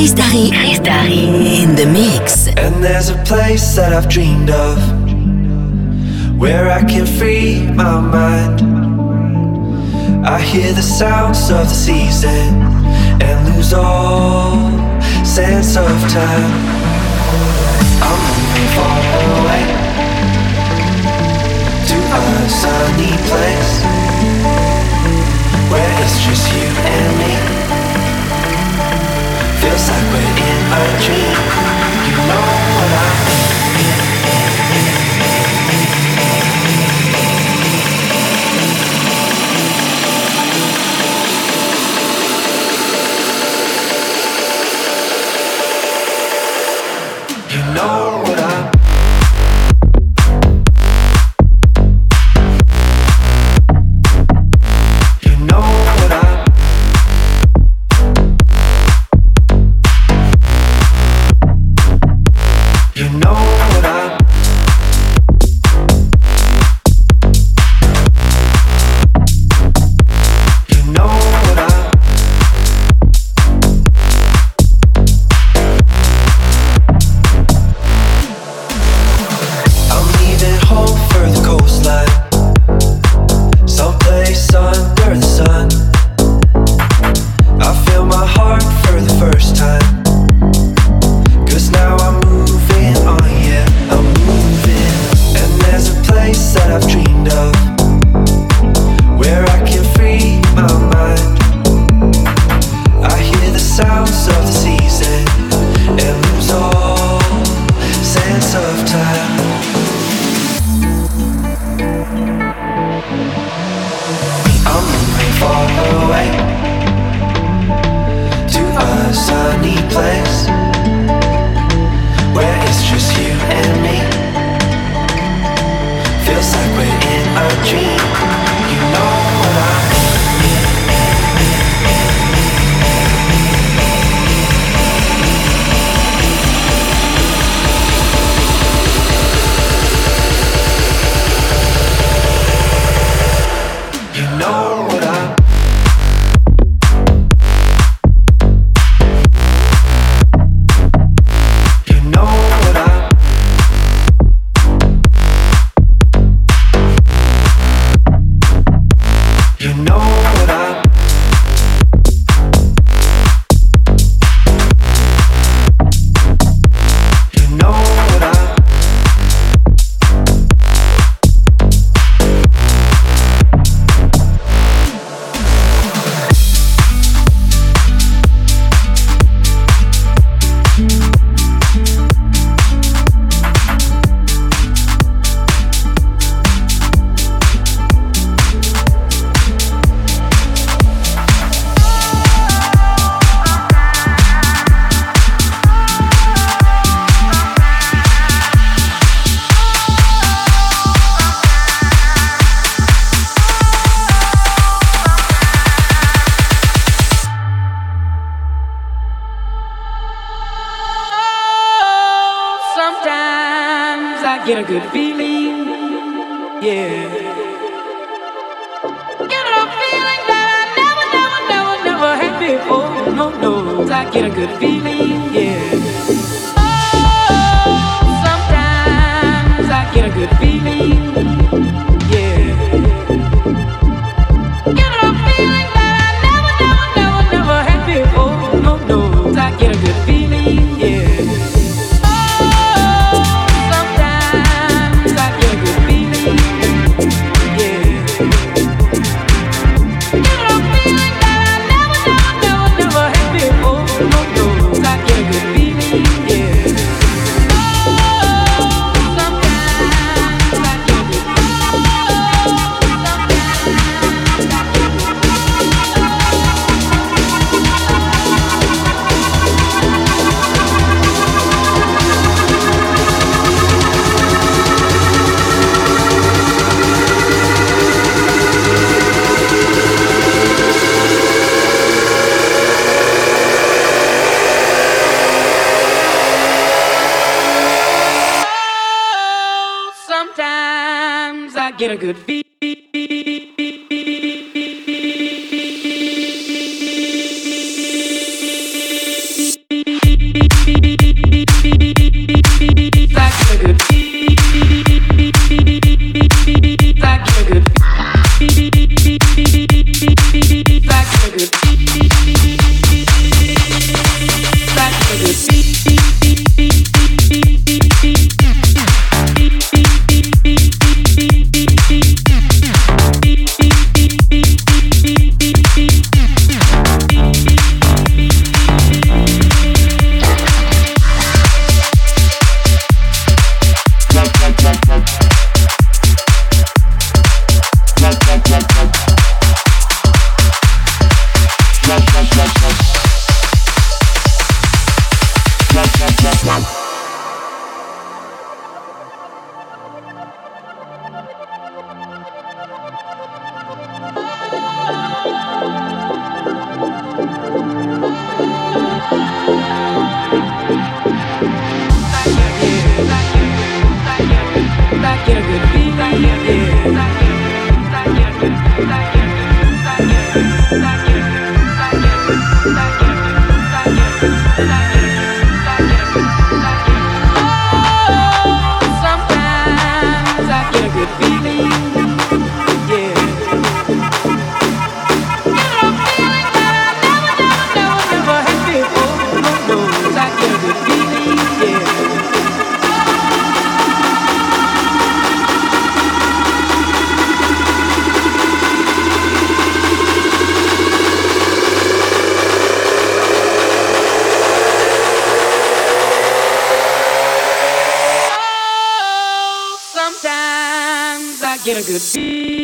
Chris Darry. Chris Darry in the mix. And there's a place that I've dreamed of where I can free my mind. I hear the sounds of the season and lose all sense of time. I'm moving far away to a sunny place where it's just you and me. Feels like we're in a dream. You know what I get a good beat. Good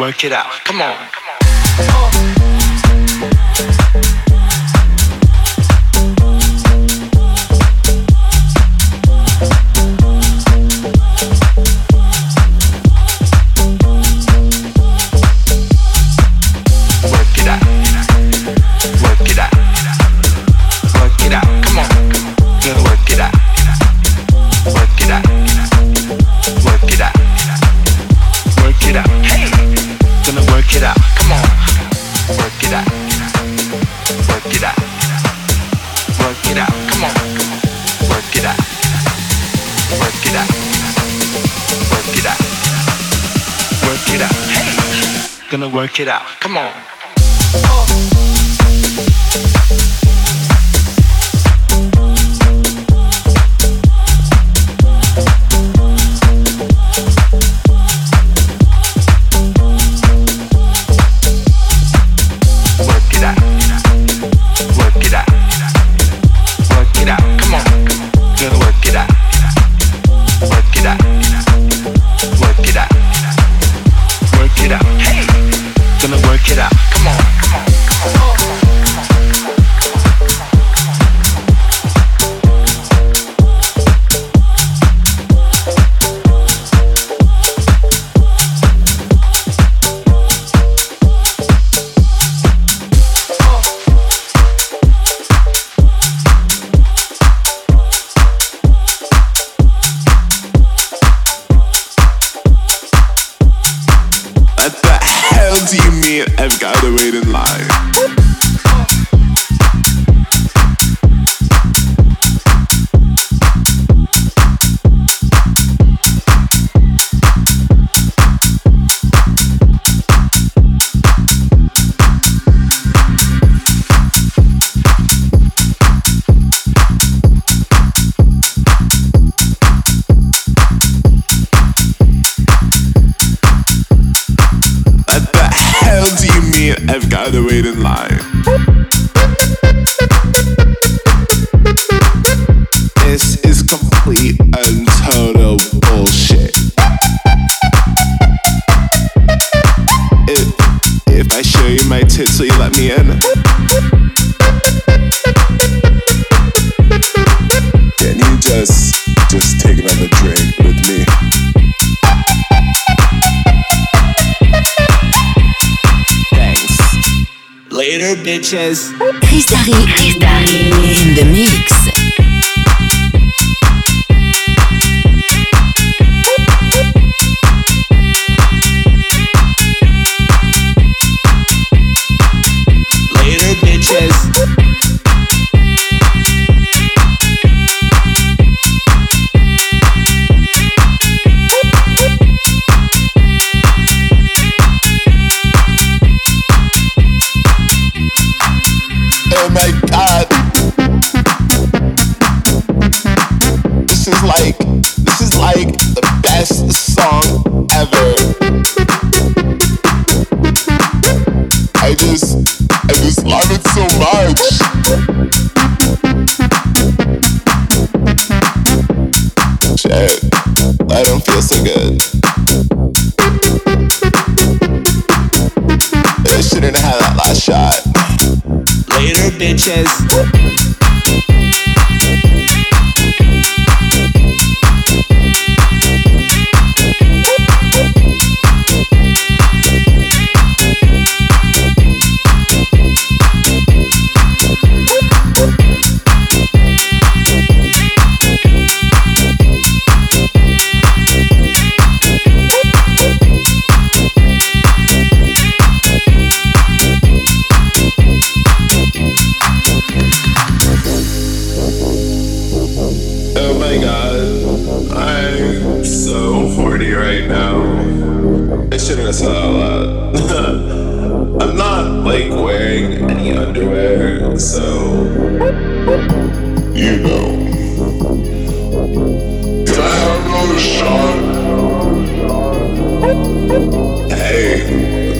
work it out. Come on. Work it out. Come on. Bitches. Bitches.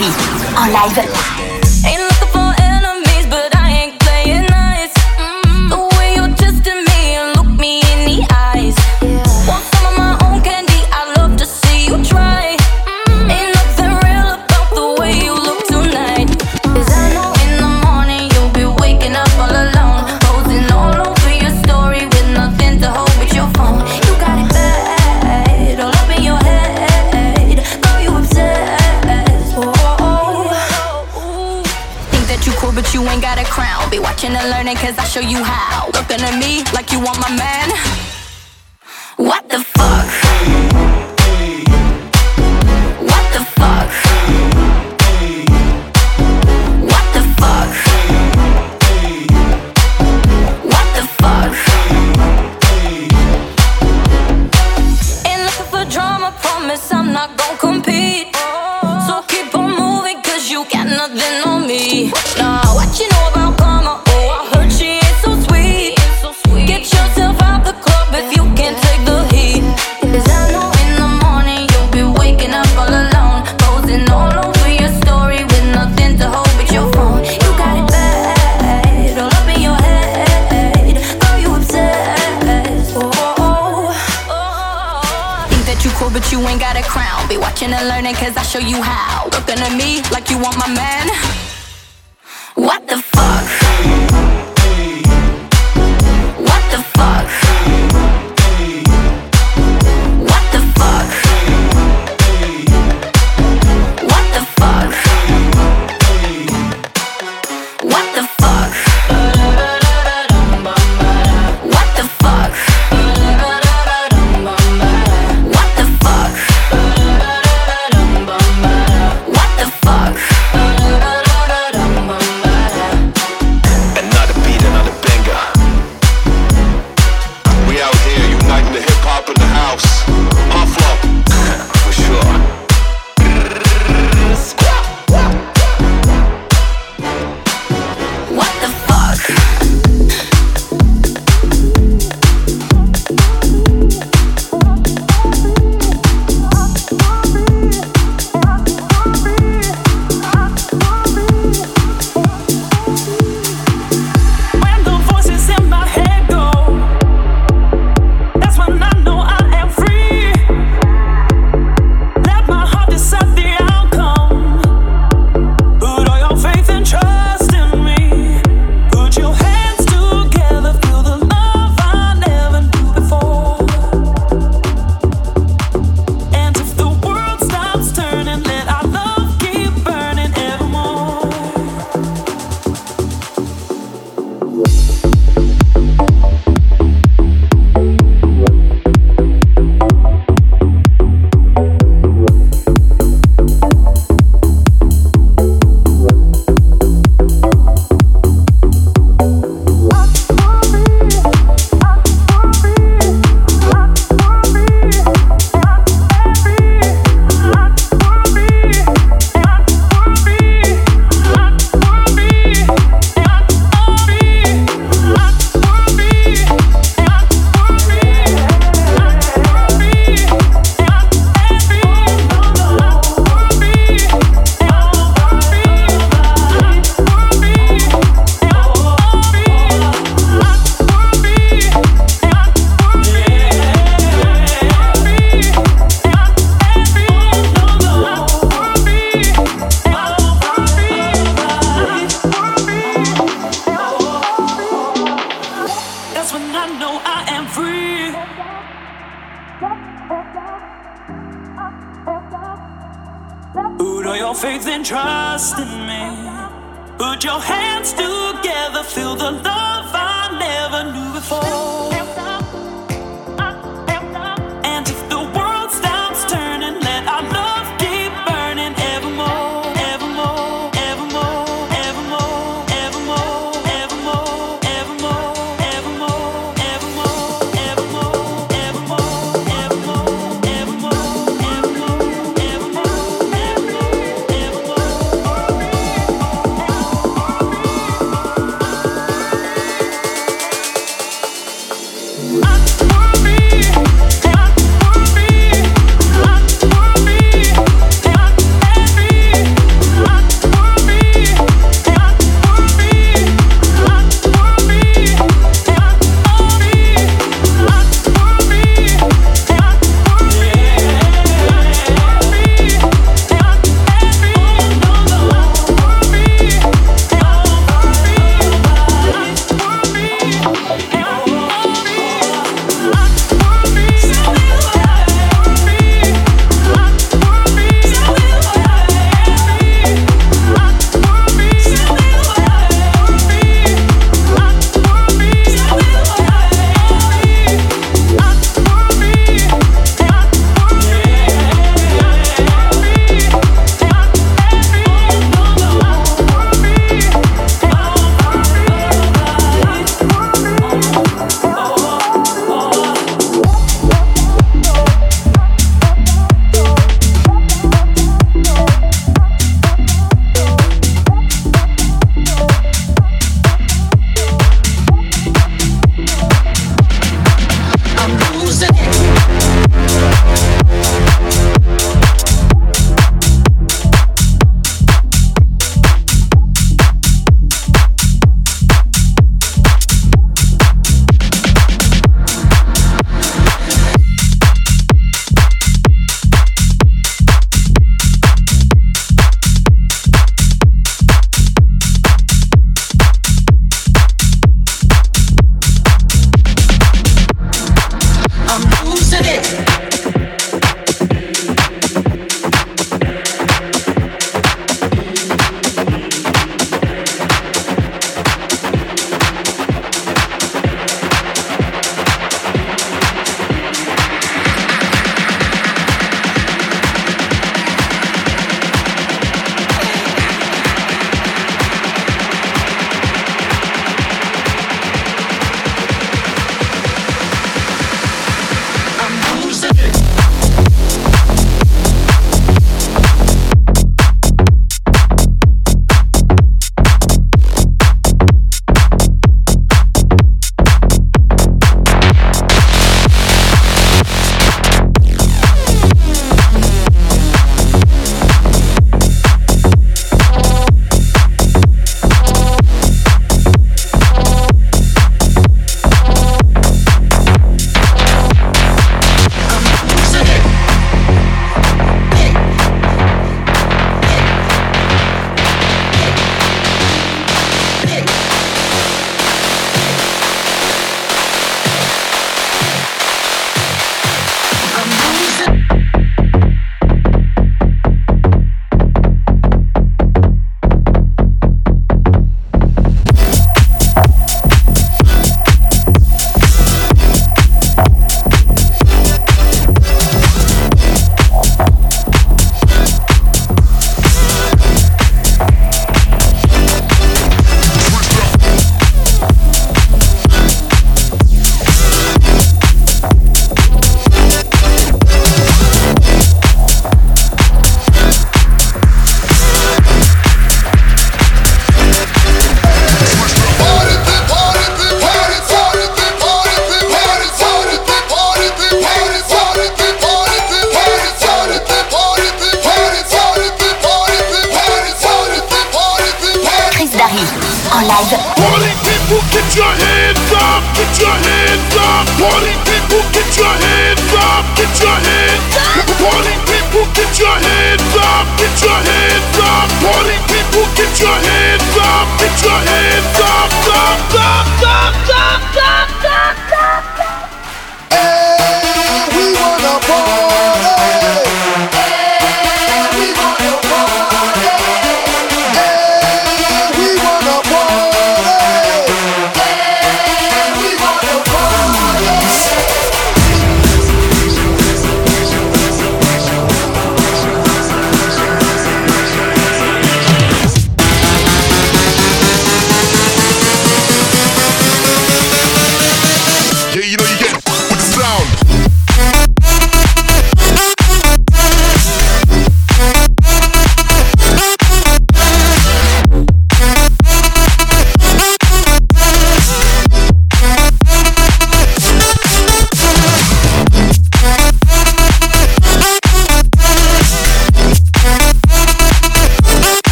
Ain't looking for show you how. Looking at me like you want my man.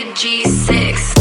A G6,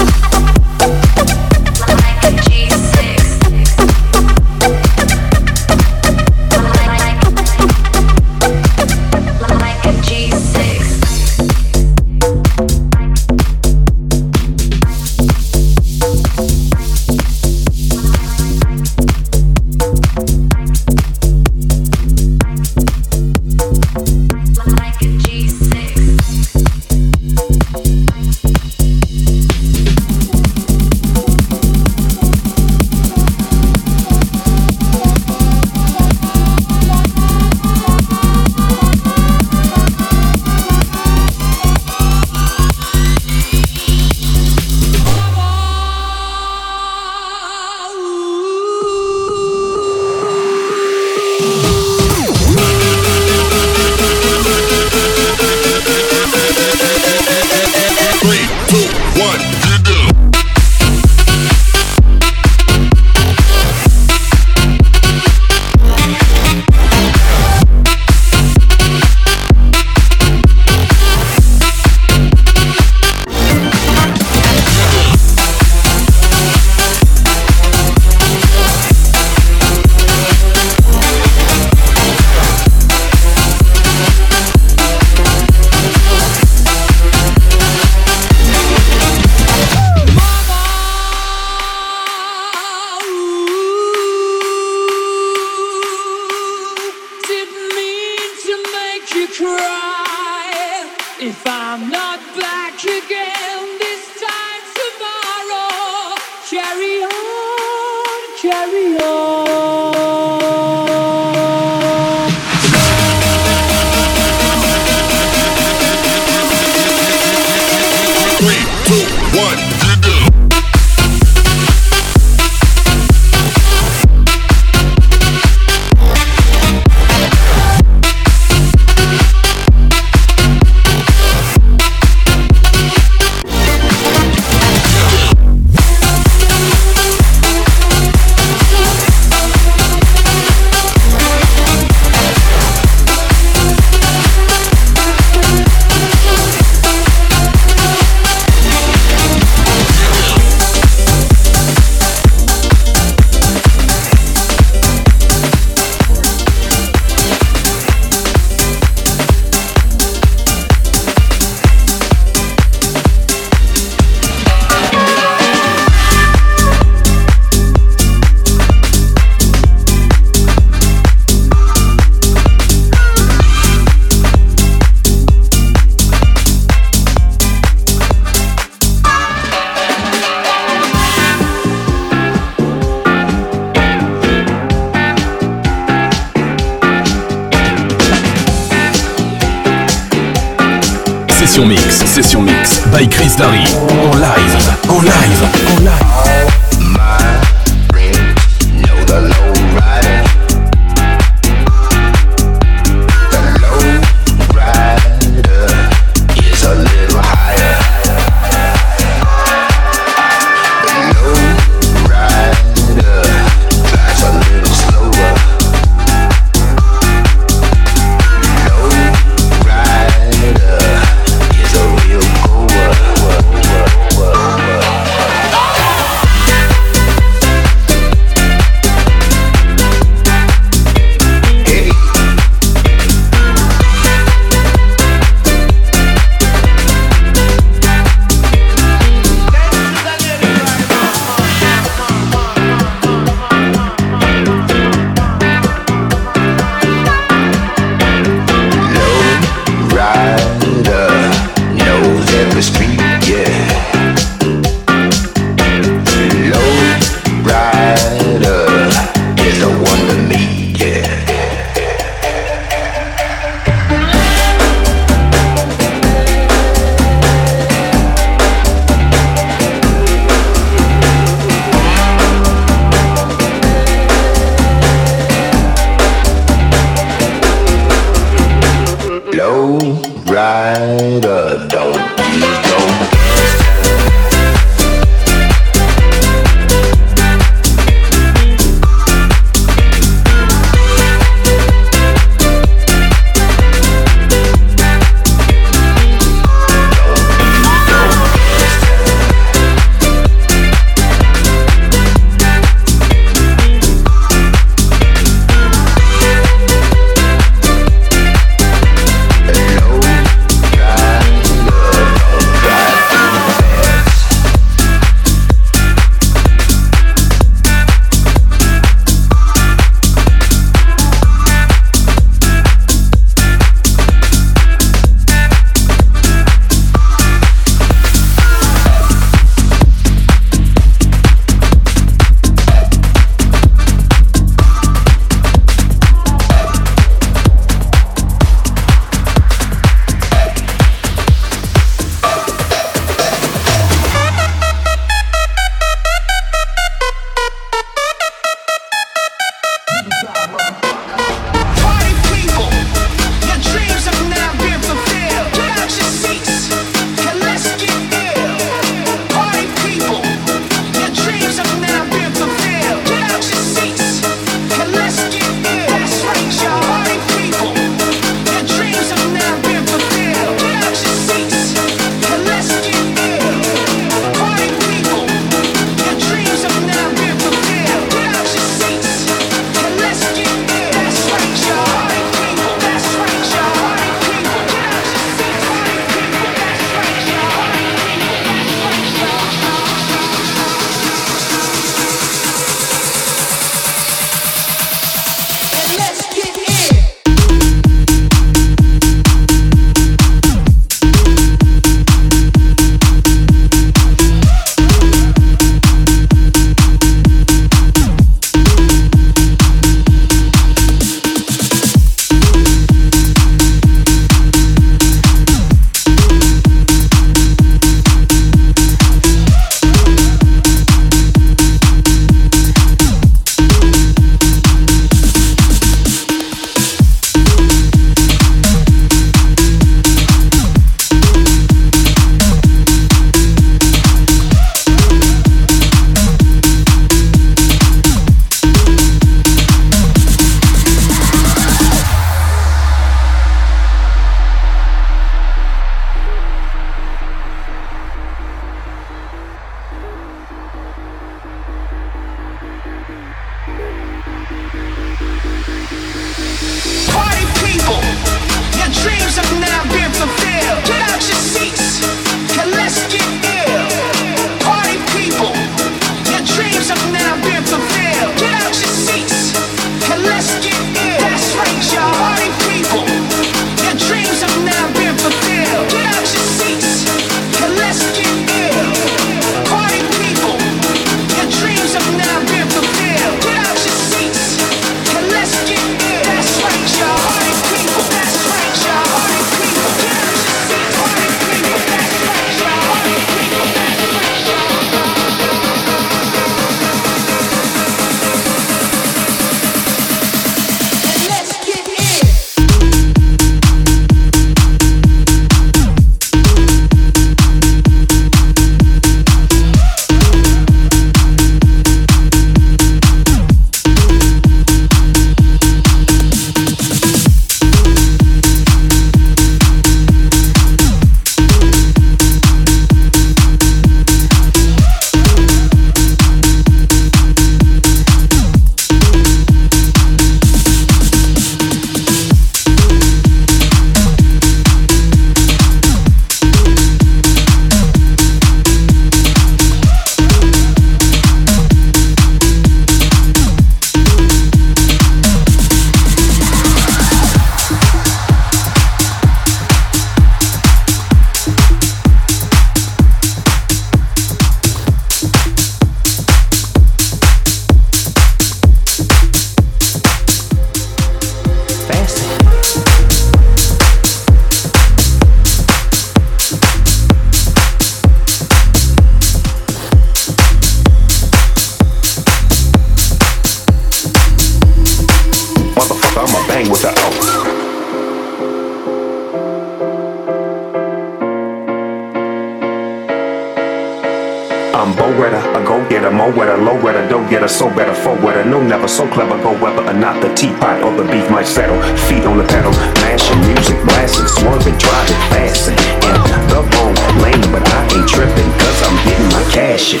wetter, dough so better, four wetter, no never, so clever, go whether or not the teapot or the beef might settle. Feet on the pedal, mashing music, blasting, swerving, driving, fasting. In the wrong lane, but I ain't tripping, cause I'm getting my cash in.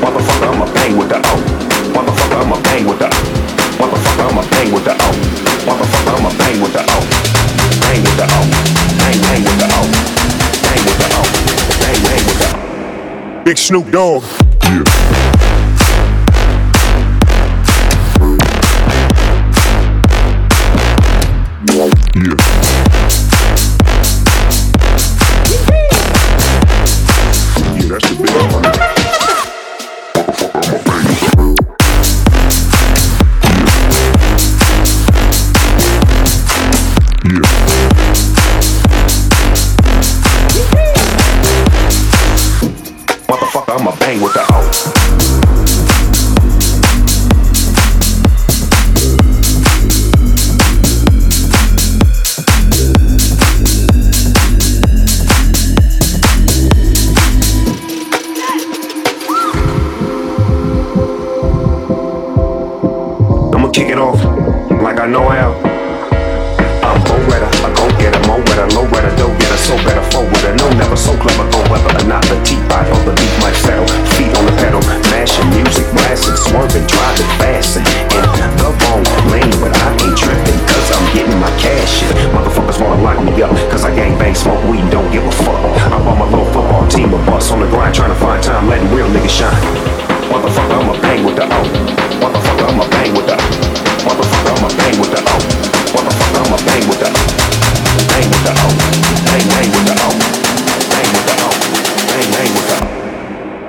Motherfucker, I'ma bang with the O. Motherfucker, I'ma bang with the O. Motherfucker, I'ma bang with the O. Motherfucker, I'ma bang with the O. Bang with the O. Bang, bang with the O. Bang with the O. Bang, bang with the O. Big Snoop Dogg. Yeah,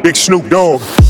Big Snoop Dogg.